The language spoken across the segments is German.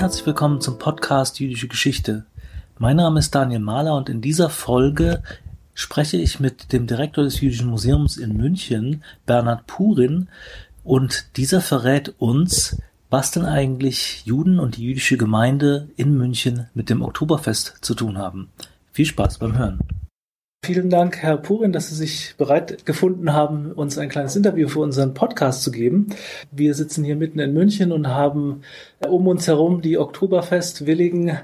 Herzlich willkommen zum Podcast Jüdische Geschichte. Mein Name ist Daniel Mahler und in dieser Folge spreche ich mit dem Direktor des Jüdischen Museums in München, Bernhard Purin, und dieser verrät uns, was denn eigentlich Juden und die jüdische Gemeinde in München mit dem Oktoberfest zu tun haben. Viel Spaß beim Hören. Vielen Dank, Herr Purin, dass Sie sich bereit gefunden haben, uns ein kleines Interview für unseren Podcast zu geben. Wir sitzen hier mitten in München und haben um uns herum die Oktoberfest-willigen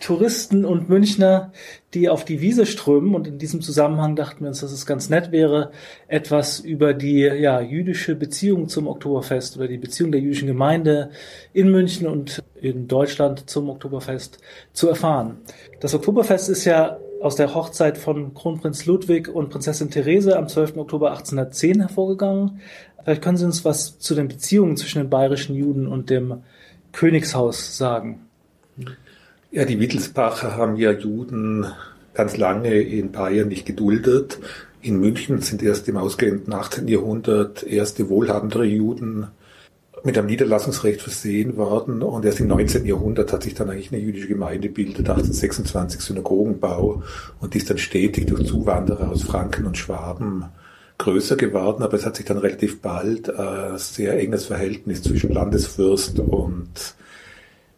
Touristen und Münchner, die auf die Wiese strömen. Und in diesem Zusammenhang dachten wir uns, dass es ganz nett wäre, etwas über die ja, jüdische Beziehung zum Oktoberfest oder die Beziehung der jüdischen Gemeinde in München und in Deutschland zum Oktoberfest zu erfahren. Das Oktoberfest ist ja aus der Hochzeit von Kronprinz Ludwig und Prinzessin Therese am 12. Oktober 1810 hervorgegangen. Vielleicht können Sie uns was zu den Beziehungen zwischen den bayerischen Juden und dem Königshaus sagen. Ja, die Wittelsbacher haben ja Juden ganz lange in Bayern nicht geduldet. In München sind erst im ausgehenden 18. Jahrhundert erste wohlhabendere Juden mit einem Niederlassungsrecht versehen worden und erst im 19. Jahrhundert hat sich dann eigentlich eine jüdische Gemeinde gebildet, 1826 Synagogenbau und die ist dann stetig durch Zuwanderer aus Franken und Schwaben größer geworden, aber es hat sich dann relativ bald ein sehr enges Verhältnis zwischen Landesfürst und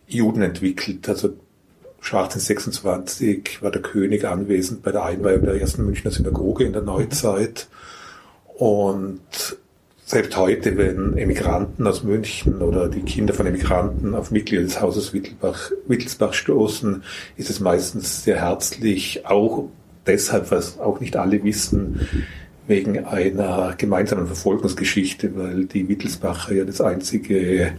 Juden entwickelt. Also schon 1826 war der König anwesend bei der Einweihung der ersten Münchner Synagoge in der Neuzeit und selbst heute, wenn Emigranten aus München oder die Kinder von Emigranten auf Mitglieder des Hauses Wittelsbach, Wittelsbach stoßen, ist es meistens sehr herzlich, auch deshalb, was auch nicht alle wissen, wegen einer gemeinsamen Verfolgungsgeschichte, weil die Wittelsbacher ja das einzige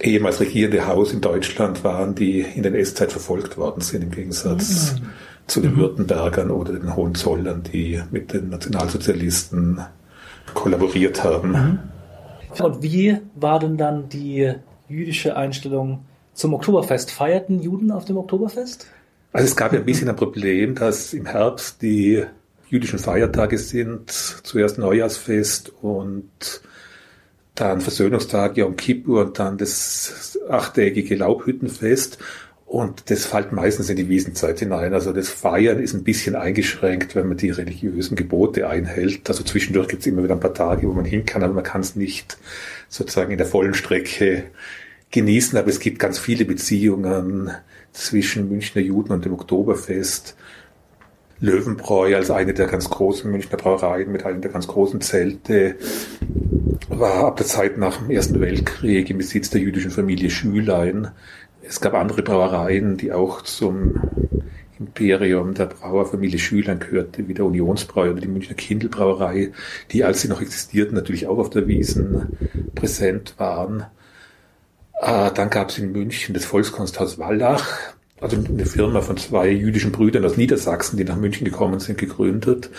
ehemals regierende Haus in Deutschland waren, die in der NS-Zeit verfolgt worden sind, im Gegensatz mhm. zu den Württembergern oder den Hohenzollern, die mit den Nationalsozialisten kollaboriert haben. Mhm. Und wie war denn dann die jüdische Einstellung zum Oktoberfest? Feierten Juden auf dem Oktoberfest? Also es gab ja ein bisschen ein Problem, dass im Herbst die jüdischen Feiertage sind, zuerst Neujahrsfest und dann Versöhnungstag Yom Kippur und dann das achttägige Laubhüttenfest. Und das fällt meistens in die Wiesenzeit hinein. Also das Feiern ist ein bisschen eingeschränkt, wenn man die religiösen Gebote einhält. Also zwischendurch gibt es immer wieder ein paar Tage, wo man hin kann, aber man kann es nicht sozusagen in der vollen Strecke genießen. Aber es gibt ganz viele Beziehungen zwischen Münchner Juden und dem Oktoberfest. Löwenbräu als eine der ganz großen Münchner Brauereien mit einem der ganz großen Zelte war ab der Zeit nach dem Ersten Weltkrieg im Besitz der jüdischen Familie Schülein es gab andere Brauereien, die auch zum Imperium der Brauerfamilie Schülern gehörte, wie der Unionsbrau oder die Münchner Kindelbrauerei, die, als sie noch existierten, natürlich auch auf der Wiesen präsent waren. Äh, dann gab es in München das Volkskunsthaus Wallach, also eine Firma von zwei jüdischen Brüdern aus Niedersachsen, die nach München gekommen sind, gegründet.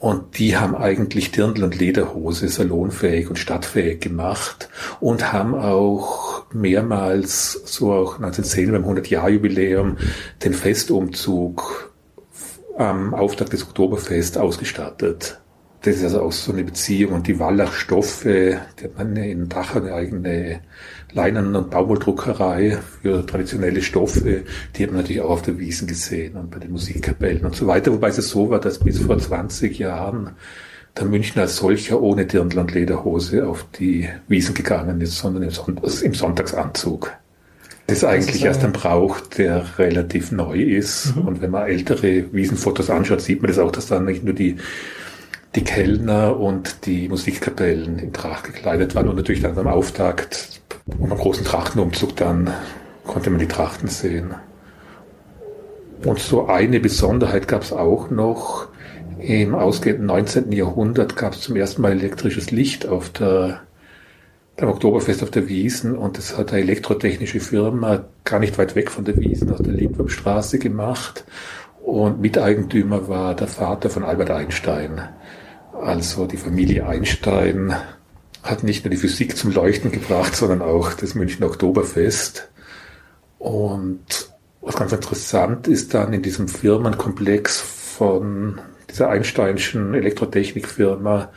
Und die haben eigentlich Dirndl und Lederhose salonfähig und stadtfähig gemacht und haben auch mehrmals, so auch 1910 beim 100-Jahr-Jubiläum, den Festumzug am Auftakt des Oktoberfest ausgestattet. Das ist also auch so eine Beziehung. Und die Wallach-Stoffe, die hat man in Dachau eine eigene Leinen- und Baumwolldruckerei für traditionelle Stoffe. Die hat man natürlich auch auf der Wiesen gesehen und bei den Musikkapellen und so weiter. Wobei es so war, dass bis vor 20 Jahren der Münchner als solcher ohne Dirndl und Lederhose auf die Wiesen gegangen ist, sondern im, Sonntagsanzug. Das ist eigentlich das ist erst ein Brauch, der relativ neu ist. Mhm. Und wenn man ältere Wiesenfotos anschaut, sieht man das auch, dass da nicht nur die die Kellner und die Musikkapellen in Tracht gekleidet waren und natürlich dann am Auftakt und am großen Trachtenumzug dann konnte man die Trachten sehen. Und so eine Besonderheit gab es auch noch. Im ausgehenden 19. Jahrhundert gab es zum ersten Mal elektrisches Licht auf der beim Oktoberfest auf der Wiesen und das hat eine elektrotechnische Firma gar nicht weit weg von der Wiesen aus der Lindwurmstraße gemacht und Miteigentümer war der Vater von Albert Einstein. Also die Familie Einstein hat nicht nur die Physik zum Leuchten gebracht, sondern auch das München Oktoberfest. Und was ganz interessant ist dann in diesem Firmenkomplex von dieser Einsteinschen Elektrotechnikfirma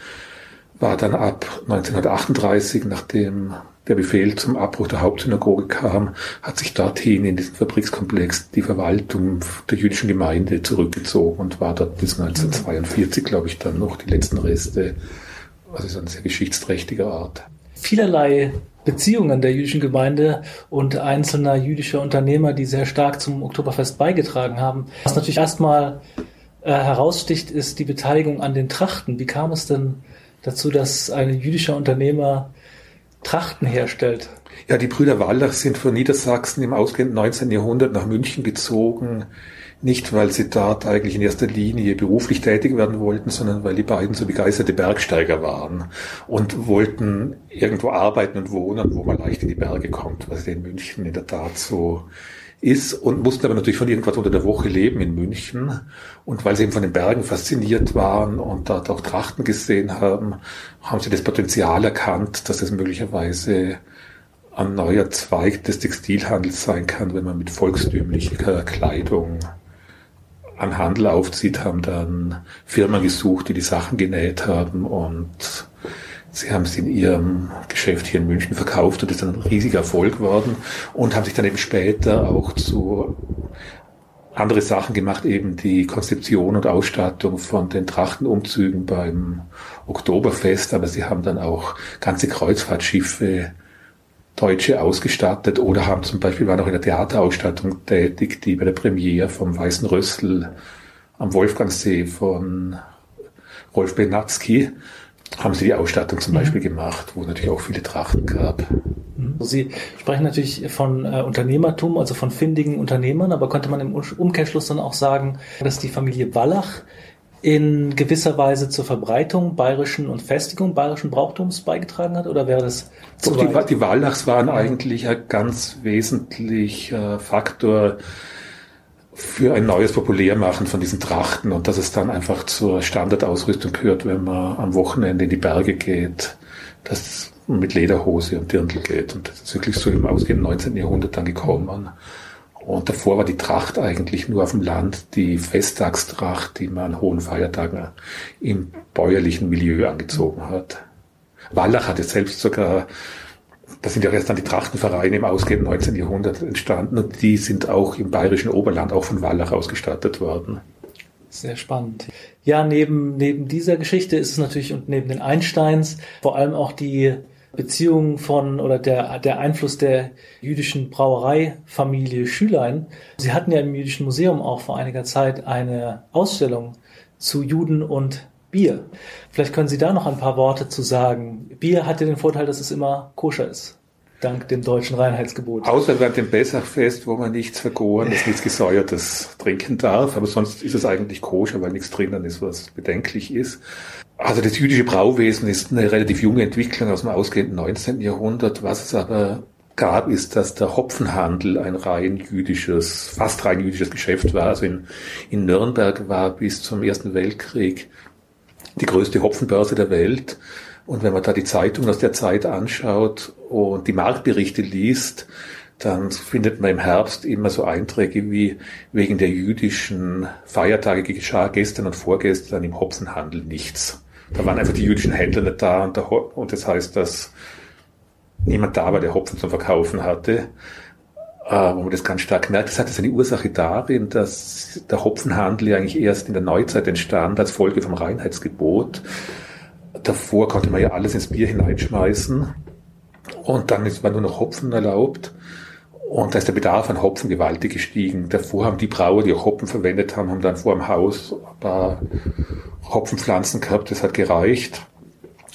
war dann ab 1938, nachdem der Befehl zum Abbruch der Hauptsynagoge kam, hat sich dorthin in diesen Fabrikskomplex die Verwaltung der jüdischen Gemeinde zurückgezogen und war dort bis 1942, glaube ich, dann noch die letzten Reste. Also so eine sehr geschichtsträchtige Art. Vielerlei Beziehungen der jüdischen Gemeinde und einzelner jüdischer Unternehmer, die sehr stark zum Oktoberfest beigetragen haben. Was natürlich erstmal äh, heraussticht, ist die Beteiligung an den Trachten. Wie kam es denn dazu, dass ein jüdischer Unternehmer Trachten herstellt. Ja, die Brüder Wallach sind von Niedersachsen im ausgehenden 19. Jahrhundert nach München gezogen. Nicht, weil sie dort eigentlich in erster Linie beruflich tätig werden wollten, sondern weil die beiden so begeisterte Bergsteiger waren und wollten irgendwo arbeiten und wohnen, wo man leicht in die Berge kommt, was in München in der Tat so ist und mussten aber natürlich von irgendwas unter der Woche leben in München. Und weil sie eben von den Bergen fasziniert waren und dort auch Trachten gesehen haben, haben sie das Potenzial erkannt, dass es möglicherweise ein neuer Zweig des Textilhandels sein kann, wenn man mit volkstümlicher Kleidung an Handel aufzieht, haben dann Firmen gesucht, die die Sachen genäht haben und Sie haben es in Ihrem Geschäft hier in München verkauft und ist ein riesiger Erfolg geworden und haben sich dann eben später auch zu andere Sachen gemacht, eben die Konzeption und Ausstattung von den Trachtenumzügen beim Oktoberfest, aber sie haben dann auch ganze Kreuzfahrtschiffe Deutsche ausgestattet oder haben zum Beispiel waren auch in der Theaterausstattung tätig, die bei der Premiere vom Weißen Rössel am Wolfgangsee von Rolf Benatzky haben sie die Ausstattung zum mhm. Beispiel gemacht, wo es natürlich auch viele Trachten gab. Mhm. Sie sprechen natürlich von äh, Unternehmertum, also von findigen Unternehmern, aber könnte man im Umkehrschluss dann auch sagen, dass die Familie Wallach in gewisser Weise zur Verbreitung bayerischen und Festigung bayerischen Brauchtums beigetragen hat? Oder wäre das zu Doch, die, die Wallachs waren eigentlich ein ganz wesentlicher Faktor für ein neues Populärmachen von diesen Trachten und dass es dann einfach zur Standardausrüstung gehört, wenn man am Wochenende in die Berge geht, dass man mit Lederhose und Dirndl geht. Und das ist wirklich so im ausgehenden 19. Jahrhundert dann gekommen. Und davor war die Tracht eigentlich nur auf dem Land die Festtagstracht, die man an hohen Feiertagen im bäuerlichen Milieu angezogen hat. Wallach hatte selbst sogar da sind ja erst dann die Trachtenvereine im ausgehenden 19. Jahrhundert entstanden und die sind auch im bayerischen Oberland auch von Wallach ausgestattet worden. Sehr spannend. Ja, neben, neben dieser Geschichte ist es natürlich und neben den Einsteins vor allem auch die Beziehung von oder der, der Einfluss der jüdischen Brauereifamilie Schülein. Sie hatten ja im Jüdischen Museum auch vor einiger Zeit eine Ausstellung zu Juden und Bier. Vielleicht können Sie da noch ein paar Worte zu sagen. Bier hat ja den Vorteil, dass es immer koscher ist. Dank dem deutschen Reinheitsgebot. Außer während dem Bessachfest, wo man nichts vergorenes, nichts gesäuertes trinken darf. Aber sonst ist es eigentlich koscher, weil nichts drinnen ist, was bedenklich ist. Also das jüdische Brauwesen ist eine relativ junge Entwicklung aus dem ausgehenden 19. Jahrhundert. Was es aber gab, ist, dass der Hopfenhandel ein rein jüdisches, fast rein jüdisches Geschäft war. Also in, in Nürnberg war bis zum Ersten Weltkrieg die größte Hopfenbörse der Welt. Und wenn man da die Zeitung aus der Zeit anschaut und die Marktberichte liest, dann findet man im Herbst immer so Einträge wie wegen der jüdischen Feiertage geschah gestern und vorgestern im Hopfenhandel nichts. Da waren einfach die jüdischen Händler nicht da und, und das heißt, dass niemand da war, der Hopfen zum Verkaufen hatte äh, wo man das ganz stark merkt. Das hat seine Ursache darin, dass der Hopfenhandel ja eigentlich erst in der Neuzeit entstand als Folge vom Reinheitsgebot. Davor konnte man ja alles ins Bier hineinschmeißen und dann ist, war nur noch Hopfen erlaubt. Und da ist der Bedarf an Hopfen gewaltig gestiegen. Davor haben die Brauer, die auch Hopfen verwendet haben, haben dann vor dem Haus ein paar Hopfenpflanzen gehabt, das hat gereicht.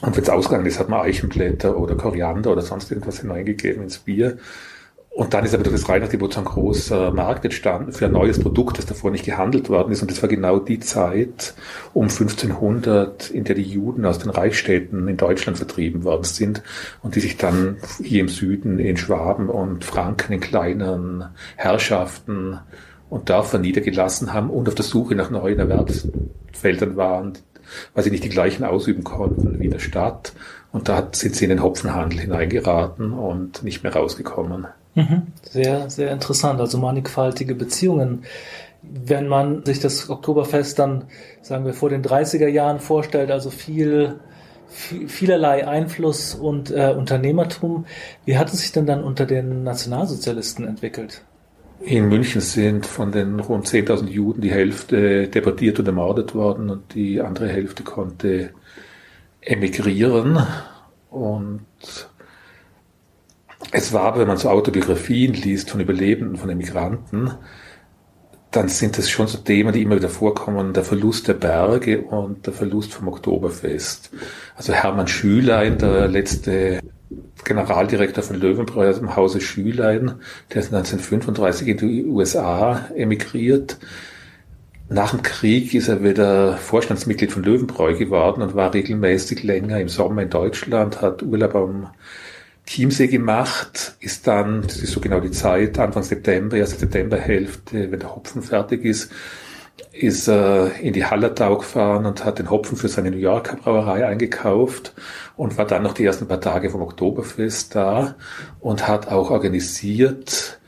Und wenn es ausgegangen ist, hat man Eichenblätter oder Koriander oder sonst irgendwas hineingegeben ins Bier. Und dann ist aber durch das Reinheitsgebot so ein großer Markt entstanden für ein neues Produkt, das davor nicht gehandelt worden ist. Und das war genau die Zeit um 1500, in der die Juden aus den Reichsstädten in Deutschland vertrieben worden sind und die sich dann hier im Süden in Schwaben und Franken in kleinen Herrschaften und Dörfern niedergelassen haben und auf der Suche nach neuen Erwerbsfeldern waren, weil sie nicht die gleichen ausüben konnten wie in der Stadt. Und da sind sie in den Hopfenhandel hineingeraten und nicht mehr rausgekommen. Mhm. Sehr, sehr interessant. Also mannigfaltige Beziehungen. Wenn man sich das Oktoberfest dann, sagen wir, vor den 30er Jahren vorstellt, also viel vielerlei Einfluss und äh, Unternehmertum. Wie hat es sich denn dann unter den Nationalsozialisten entwickelt? In München sind von den rund 10.000 Juden die Hälfte deportiert und ermordet worden und die andere Hälfte konnte emigrieren. Und es war, wenn man so Autobiografien liest von Überlebenden, von Emigranten, dann sind es schon so Themen, die immer wieder vorkommen, der Verlust der Berge und der Verlust vom Oktoberfest. Also Hermann Schülein, der letzte Generaldirektor von Löwenbräu aus dem Hause Schülein, der ist 1935 in die USA emigriert. Nach dem Krieg ist er wieder Vorstandsmitglied von Löwenbräu geworden und war regelmäßig länger im Sommer in Deutschland, hat Urlaub am Chiemsee gemacht, ist dann, das ist so genau die Zeit, Anfang September, erste Septemberhälfte, wenn der Hopfen fertig ist, ist er in die Hallertau gefahren und hat den Hopfen für seine New Yorker Brauerei eingekauft und war dann noch die ersten paar Tage vom Oktoberfest da und hat auch organisiert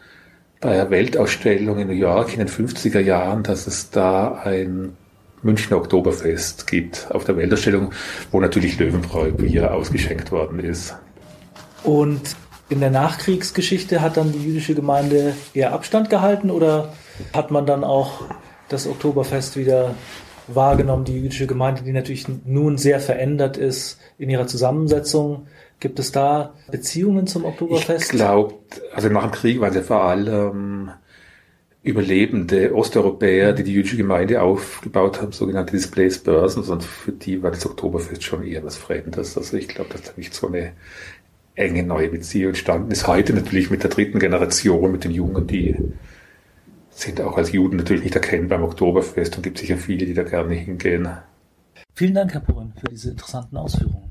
bei einer Weltausstellung in New York in den 50er Jahren, dass es da ein Münchner Oktoberfest gibt auf der Weltausstellung, wo natürlich Löwenbräu Bier ausgeschenkt worden ist. Und in der Nachkriegsgeschichte hat dann die jüdische Gemeinde eher Abstand gehalten oder hat man dann auch das Oktoberfest wieder wahrgenommen, die jüdische Gemeinde, die natürlich nun sehr verändert ist in ihrer Zusammensetzung? Gibt es da Beziehungen zum Oktoberfest? Ich glaube, also nach dem Krieg waren es ja vor allem überlebende Osteuropäer, die die jüdische Gemeinde aufgebaut haben, sogenannte Displays Börsen, und für die war das Oktoberfest schon eher was Fremdes. Also ich glaube, dass da nicht so eine enge neue Beziehung entstanden ist. Heute natürlich mit der dritten Generation, mit den Jungen, die sind auch als Juden natürlich nicht erkennbar im Oktoberfest und gibt sicher viele, die da gerne hingehen. Vielen Dank, Herr Purin, für diese interessanten Ausführungen.